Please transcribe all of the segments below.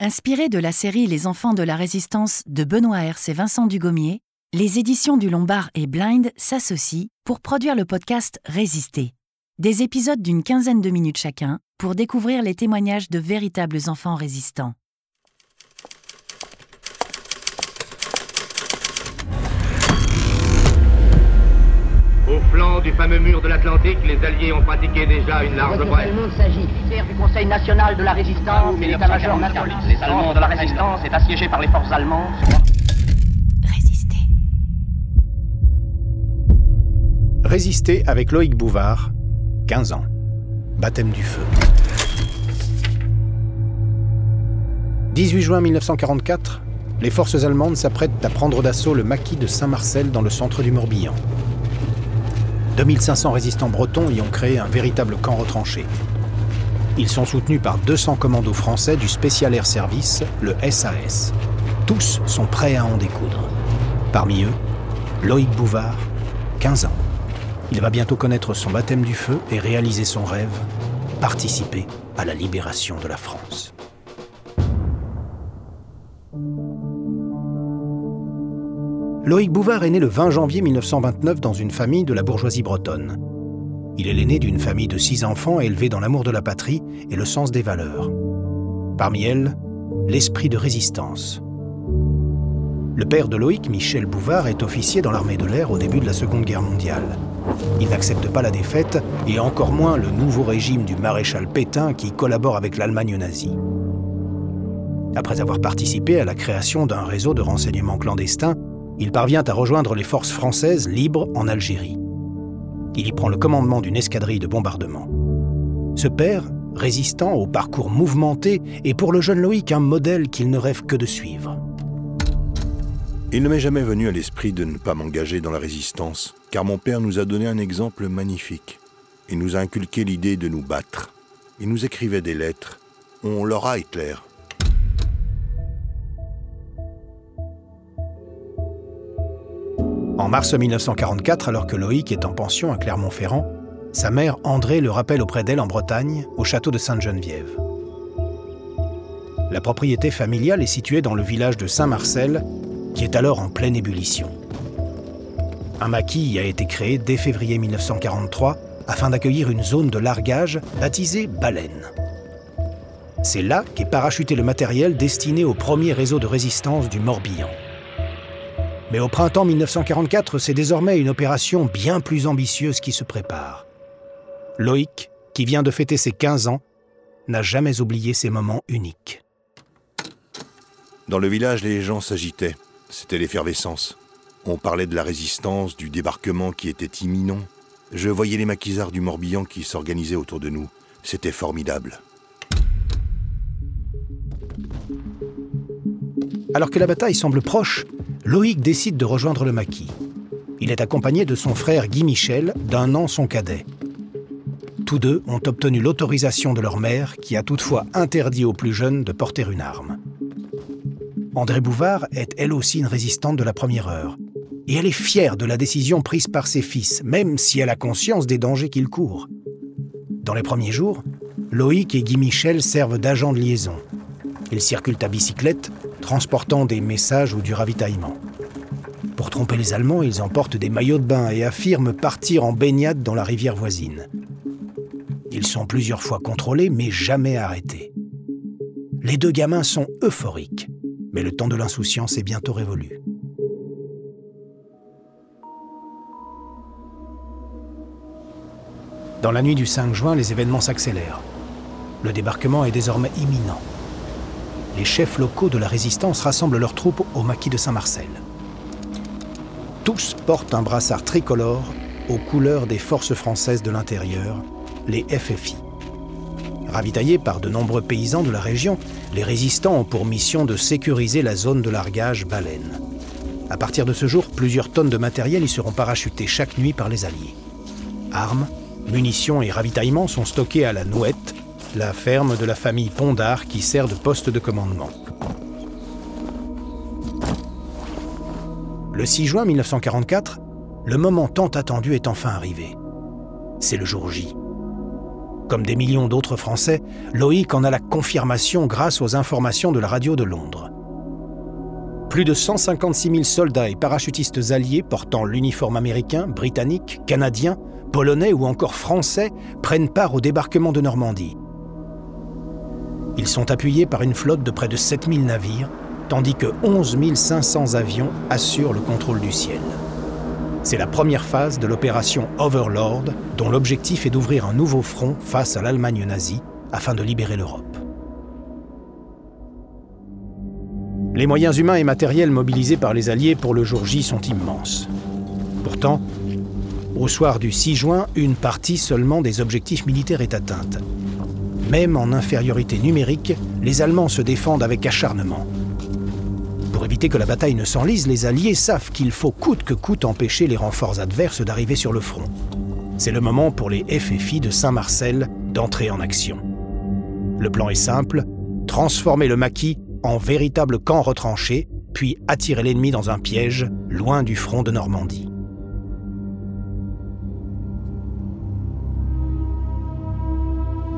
Inspiré de la série Les enfants de la résistance de Benoît Hers et Vincent Dugommier, les éditions du Lombard et Blind s'associent pour produire le podcast Résister. Des épisodes d'une quinzaine de minutes chacun pour découvrir les témoignages de véritables enfants résistants. Au flanc du fameux mur de l'Atlantique, les Alliés ont pratiqué déjà une large brèche. Le monde s'agit du Conseil national de la résistance et l'état-major national. Les Allemands de la résistance est assiégé par les forces allemandes. Résister. Résister avec Loïc Bouvard, 15 ans. Baptême du feu. 18 juin 1944, les forces allemandes s'apprêtent à prendre d'assaut le maquis de Saint-Marcel dans le centre du Morbihan. 2500 résistants bretons y ont créé un véritable camp retranché. Ils sont soutenus par 200 commandos français du Special Air Service, le SAS. Tous sont prêts à en découdre. Parmi eux, Loïc Bouvard, 15 ans. Il va bientôt connaître son baptême du feu et réaliser son rêve, participer à la libération de la France. Loïc Bouvard est né le 20 janvier 1929 dans une famille de la bourgeoisie bretonne. Il est l'aîné d'une famille de six enfants élevés dans l'amour de la patrie et le sens des valeurs. Parmi elles, l'esprit de résistance. Le père de Loïc, Michel Bouvard, est officier dans l'armée de l'air au début de la Seconde Guerre mondiale. Il n'accepte pas la défaite et encore moins le nouveau régime du maréchal Pétain qui collabore avec l'Allemagne nazie. Après avoir participé à la création d'un réseau de renseignements clandestins, il parvient à rejoindre les forces françaises libres en Algérie. Il y prend le commandement d'une escadrille de bombardement. Ce père, résistant au parcours mouvementé, est pour le jeune Loïc un modèle qu'il ne rêve que de suivre. Il ne m'est jamais venu à l'esprit de ne pas m'engager dans la résistance, car mon père nous a donné un exemple magnifique. Il nous a inculqué l'idée de nous battre. Il nous écrivait des lettres. On l'aura Hitler. En mars 1944, alors que Loïc est en pension à Clermont-Ferrand, sa mère André le rappelle auprès d'elle en Bretagne, au château de Sainte-Geneviève. La propriété familiale est située dans le village de Saint-Marcel, qui est alors en pleine ébullition. Un maquis a été créé dès février 1943 afin d'accueillir une zone de largage baptisée Baleine. C'est là qu'est parachuté le matériel destiné au premier réseau de résistance du Morbihan. Mais au printemps 1944, c'est désormais une opération bien plus ambitieuse qui se prépare. Loïc, qui vient de fêter ses 15 ans, n'a jamais oublié ces moments uniques. Dans le village, les gens s'agitaient. C'était l'effervescence. On parlait de la résistance, du débarquement qui était imminent. Je voyais les maquisards du Morbihan qui s'organisaient autour de nous. C'était formidable. Alors que la bataille semble proche, Loïc décide de rejoindre le maquis. Il est accompagné de son frère Guy Michel, d'un an son cadet. Tous deux ont obtenu l'autorisation de leur mère, qui a toutefois interdit aux plus jeunes de porter une arme. André Bouvard est elle aussi une résistante de la première heure. Et elle est fière de la décision prise par ses fils, même si elle a conscience des dangers qu'ils courent. Dans les premiers jours, Loïc et Guy Michel servent d'agents de liaison. Ils circulent à bicyclette, transportant des messages ou du ravitaillement. Pour tromper les Allemands, ils emportent des maillots de bain et affirment partir en baignade dans la rivière voisine. Ils sont plusieurs fois contrôlés, mais jamais arrêtés. Les deux gamins sont euphoriques, mais le temps de l'insouciance est bientôt révolu. Dans la nuit du 5 juin, les événements s'accélèrent. Le débarquement est désormais imminent les chefs locaux de la résistance rassemblent leurs troupes au maquis de Saint-Marcel. Tous portent un brassard tricolore aux couleurs des forces françaises de l'intérieur, les FFI. Ravitaillés par de nombreux paysans de la région, les résistants ont pour mission de sécuriser la zone de largage baleine. À partir de ce jour, plusieurs tonnes de matériel y seront parachutées chaque nuit par les Alliés. Armes, munitions et ravitaillements sont stockés à la Nouette, la ferme de la famille Pondard qui sert de poste de commandement. Le 6 juin 1944, le moment tant attendu est enfin arrivé. C'est le jour J. Comme des millions d'autres Français, Loïc en a la confirmation grâce aux informations de la radio de Londres. Plus de 156 000 soldats et parachutistes alliés portant l'uniforme américain, britannique, canadien, polonais ou encore français prennent part au débarquement de Normandie. Ils sont appuyés par une flotte de près de 7000 navires, tandis que 11 500 avions assurent le contrôle du ciel. C'est la première phase de l'opération Overlord, dont l'objectif est d'ouvrir un nouveau front face à l'Allemagne nazie afin de libérer l'Europe. Les moyens humains et matériels mobilisés par les Alliés pour le jour J sont immenses. Pourtant, au soir du 6 juin, une partie seulement des objectifs militaires est atteinte. Même en infériorité numérique, les Allemands se défendent avec acharnement. Pour éviter que la bataille ne s'enlise, les Alliés savent qu'il faut coûte que coûte empêcher les renforts adverses d'arriver sur le front. C'est le moment pour les FFI de Saint-Marcel d'entrer en action. Le plan est simple, transformer le maquis en véritable camp retranché, puis attirer l'ennemi dans un piège, loin du front de Normandie.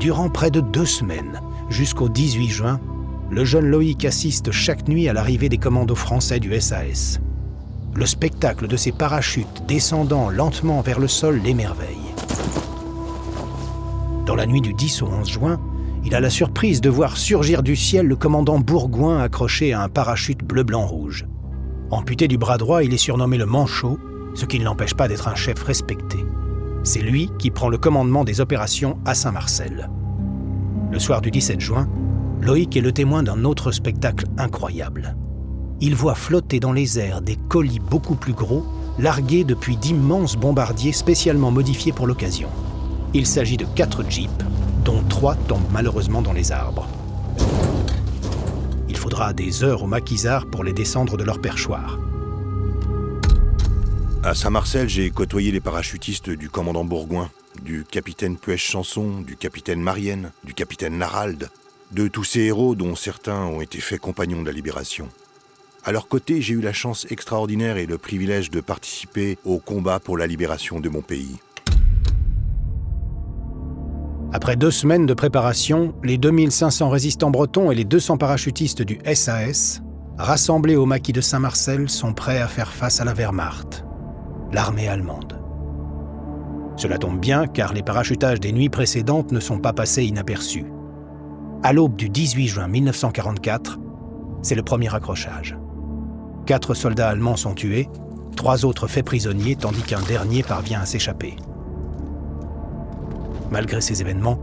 Durant près de deux semaines, jusqu'au 18 juin, le jeune Loïc assiste chaque nuit à l'arrivée des commandos français du SAS. Le spectacle de ces parachutes descendant lentement vers le sol l'émerveille. Dans la nuit du 10 au 11 juin, il a la surprise de voir surgir du ciel le commandant Bourgoin accroché à un parachute bleu-blanc-rouge. Amputé du bras droit, il est surnommé le Manchot, ce qui ne l'empêche pas d'être un chef respecté. C'est lui qui prend le commandement des opérations à Saint-Marcel. Le soir du 17 juin, Loïc est le témoin d'un autre spectacle incroyable. Il voit flotter dans les airs des colis beaucoup plus gros, largués depuis d'immenses bombardiers spécialement modifiés pour l'occasion. Il s'agit de quatre jeeps, dont trois tombent malheureusement dans les arbres. Il faudra des heures aux maquisards pour les descendre de leur perchoir. À Saint-Marcel, j'ai côtoyé les parachutistes du commandant Bourgoin, du capitaine Puech Chanson, du capitaine Marienne, du capitaine Narald, de tous ces héros dont certains ont été faits compagnons de la libération. À leur côté, j'ai eu la chance extraordinaire et le privilège de participer au combat pour la libération de mon pays. Après deux semaines de préparation, les 2500 résistants bretons et les 200 parachutistes du SAS, rassemblés au maquis de Saint-Marcel, sont prêts à faire face à la Wehrmacht l'armée allemande. Cela tombe bien car les parachutages des nuits précédentes ne sont pas passés inaperçus. À l'aube du 18 juin 1944, c'est le premier accrochage. Quatre soldats allemands sont tués, trois autres faits prisonniers tandis qu'un dernier parvient à s'échapper. Malgré ces événements,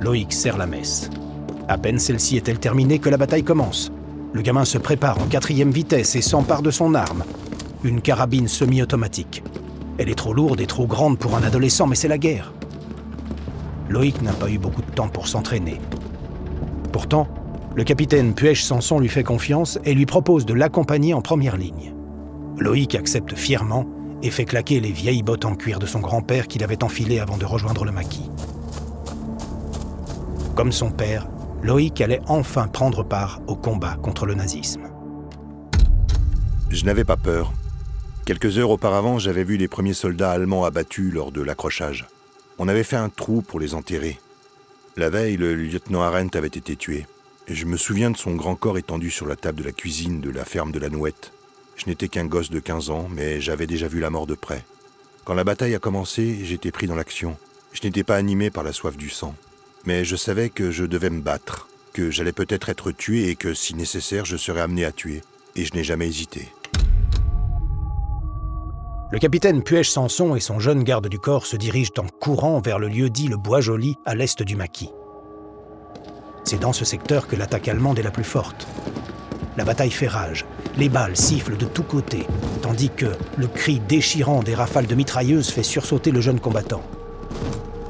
Loïc serre la messe. À peine celle-ci est-elle terminée que la bataille commence. Le gamin se prépare en quatrième vitesse et s'empare de son arme, une carabine semi-automatique. Elle est trop lourde et trop grande pour un adolescent, mais c'est la guerre. Loïc n'a pas eu beaucoup de temps pour s'entraîner. Pourtant, le capitaine Puech Sanson lui fait confiance et lui propose de l'accompagner en première ligne. Loïc accepte fièrement et fait claquer les vieilles bottes en cuir de son grand-père qu'il avait enfilées avant de rejoindre le maquis. Comme son père, Loïc allait enfin prendre part au combat contre le nazisme. Je n'avais pas peur. Quelques heures auparavant, j'avais vu les premiers soldats allemands abattus lors de l'accrochage. On avait fait un trou pour les enterrer. La veille, le lieutenant Arendt avait été tué. Et je me souviens de son grand corps étendu sur la table de la cuisine de la ferme de la Nouette. Je n'étais qu'un gosse de 15 ans, mais j'avais déjà vu la mort de près. Quand la bataille a commencé, j'étais pris dans l'action. Je n'étais pas animé par la soif du sang. Mais je savais que je devais me battre, que j'allais peut-être être tué et que, si nécessaire, je serais amené à tuer. Et je n'ai jamais hésité. Le capitaine Puech Sanson et son jeune garde du corps se dirigent en courant vers le lieu dit le Bois Joli à l'est du maquis. C'est dans ce secteur que l'attaque allemande est la plus forte. La bataille fait rage, les balles sifflent de tous côtés, tandis que le cri déchirant des rafales de mitrailleuses fait sursauter le jeune combattant.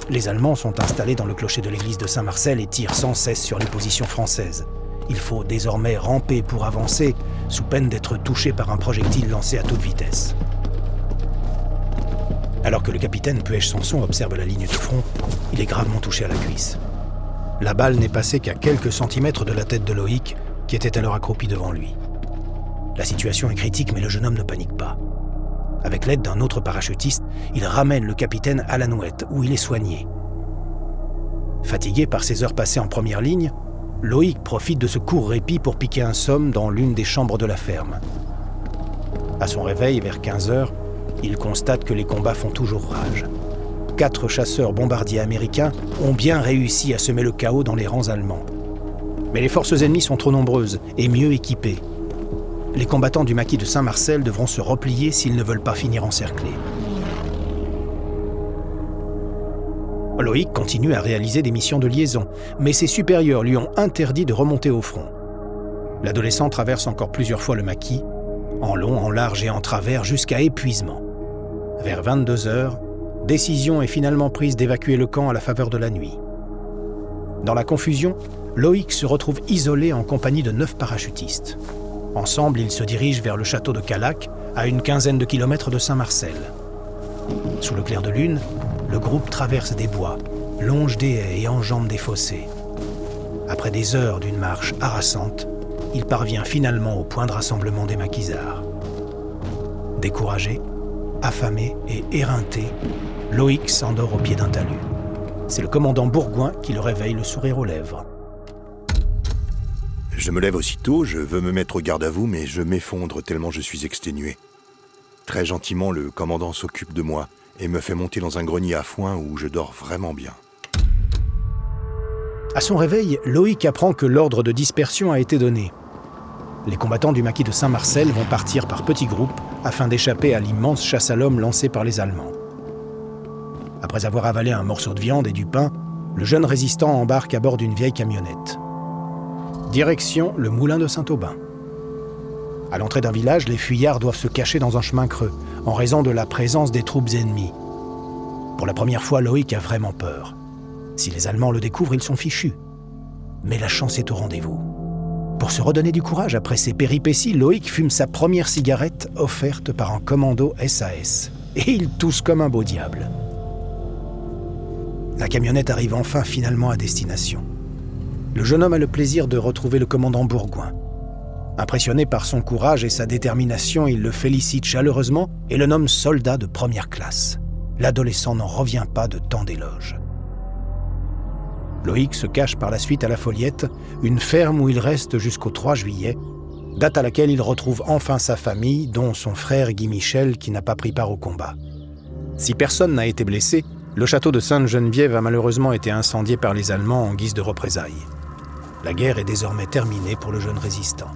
Les Allemands sont installés dans le clocher de l'église de Saint-Marcel et tirent sans cesse sur les positions françaises. Il faut désormais ramper pour avancer, sous peine d'être touché par un projectile lancé à toute vitesse. Alors que le capitaine Puech Sanson observe la ligne de front, il est gravement touché à la cuisse. La balle n'est passée qu'à quelques centimètres de la tête de Loïc, qui était alors accroupi devant lui. La situation est critique, mais le jeune homme ne panique pas. Avec l'aide d'un autre parachutiste, il ramène le capitaine à la nouette, où il est soigné. Fatigué par ses heures passées en première ligne, Loïc profite de ce court répit pour piquer un somme dans l'une des chambres de la ferme. À son réveil, vers 15 heures, il constate que les combats font toujours rage. Quatre chasseurs bombardiers américains ont bien réussi à semer le chaos dans les rangs allemands. Mais les forces ennemies sont trop nombreuses et mieux équipées. Les combattants du maquis de Saint-Marcel devront se replier s'ils ne veulent pas finir encerclés. Loïc continue à réaliser des missions de liaison, mais ses supérieurs lui ont interdit de remonter au front. L'adolescent traverse encore plusieurs fois le maquis, en long, en large et en travers, jusqu'à épuisement. Vers 22 heures, décision est finalement prise d'évacuer le camp à la faveur de la nuit. Dans la confusion, Loïc se retrouve isolé en compagnie de neuf parachutistes. Ensemble, ils se dirigent vers le château de Calac, à une quinzaine de kilomètres de Saint-Marcel. Sous le clair de lune, le groupe traverse des bois, longe des haies et enjambe des fossés. Après des heures d'une marche harassante, il parvient finalement au point de rassemblement des maquisards. Découragé, affamé et éreinté, Loïc s'endort au pied d'un talus. C'est le commandant Bourgoin qui le réveille le sourire aux lèvres. Je me lève aussitôt, je veux me mettre au garde à vous, mais je m'effondre tellement je suis exténué. Très gentiment, le commandant s'occupe de moi et me fait monter dans un grenier à foin où je dors vraiment bien. À son réveil, Loïc apprend que l'ordre de dispersion a été donné. Les combattants du maquis de Saint-Marcel vont partir par petits groupes afin d'échapper à l'immense chasse à l'homme lancée par les Allemands. Après avoir avalé un morceau de viande et du pain, le jeune résistant embarque à bord d'une vieille camionnette. Direction le moulin de Saint-Aubin. À l'entrée d'un village, les fuyards doivent se cacher dans un chemin creux, en raison de la présence des troupes ennemies. Pour la première fois, Loïc a vraiment peur. Si les Allemands le découvrent, ils sont fichus. Mais la chance est au rendez-vous. Pour se redonner du courage après ces péripéties, Loïc fume sa première cigarette offerte par un commando SAS. Et il tousse comme un beau diable. La camionnette arrive enfin finalement à destination. Le jeune homme a le plaisir de retrouver le commandant Bourgoin. Impressionné par son courage et sa détermination, il le félicite chaleureusement et le nomme soldat de première classe. L'adolescent n'en revient pas de tant d'éloges. Loïc se cache par la suite à la Foliette, une ferme où il reste jusqu'au 3 juillet, date à laquelle il retrouve enfin sa famille, dont son frère Guy Michel qui n'a pas pris part au combat. Si personne n'a été blessé, le château de Sainte-Geneviève a malheureusement été incendié par les Allemands en guise de représailles. La guerre est désormais terminée pour le jeune résistant.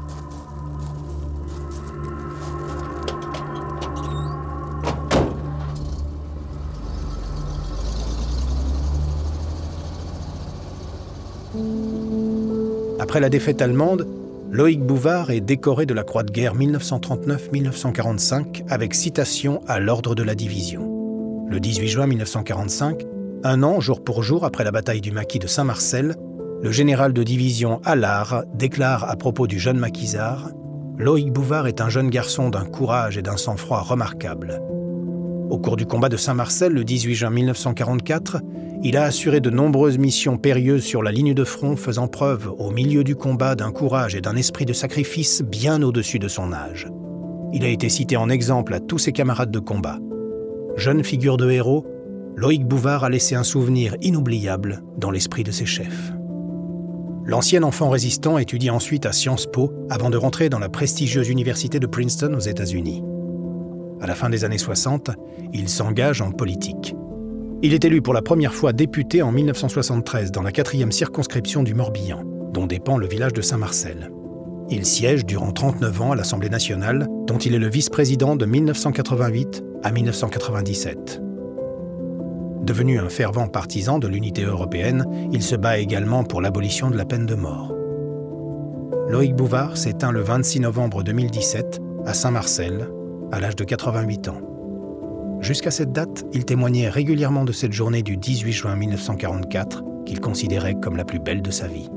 Après la défaite allemande, Loïc Bouvard est décoré de la Croix de guerre 1939-1945 avec citation à l'ordre de la division. Le 18 juin 1945, un an jour pour jour après la bataille du maquis de Saint-Marcel, le général de division Allard déclare à propos du jeune maquisard Loïc Bouvard est un jeune garçon d'un courage et d'un sang-froid remarquables. Au cours du combat de Saint-Marcel le 18 juin 1944, il a assuré de nombreuses missions périlleuses sur la ligne de front, faisant preuve au milieu du combat d'un courage et d'un esprit de sacrifice bien au-dessus de son âge. Il a été cité en exemple à tous ses camarades de combat. Jeune figure de héros, Loïc Bouvard a laissé un souvenir inoubliable dans l'esprit de ses chefs. L'ancien enfant résistant étudie ensuite à Sciences Po avant de rentrer dans la prestigieuse université de Princeton aux États-Unis. À la fin des années 60, il s'engage en politique. Il est élu pour la première fois député en 1973 dans la quatrième circonscription du Morbihan, dont dépend le village de Saint-Marcel. Il siège durant 39 ans à l'Assemblée nationale, dont il est le vice-président de 1988 à 1997. Devenu un fervent partisan de l'unité européenne, il se bat également pour l'abolition de la peine de mort. Loïc Bouvard s'éteint le 26 novembre 2017 à Saint-Marcel, à l'âge de 88 ans. Jusqu'à cette date, il témoignait régulièrement de cette journée du 18 juin 1944 qu'il considérait comme la plus belle de sa vie.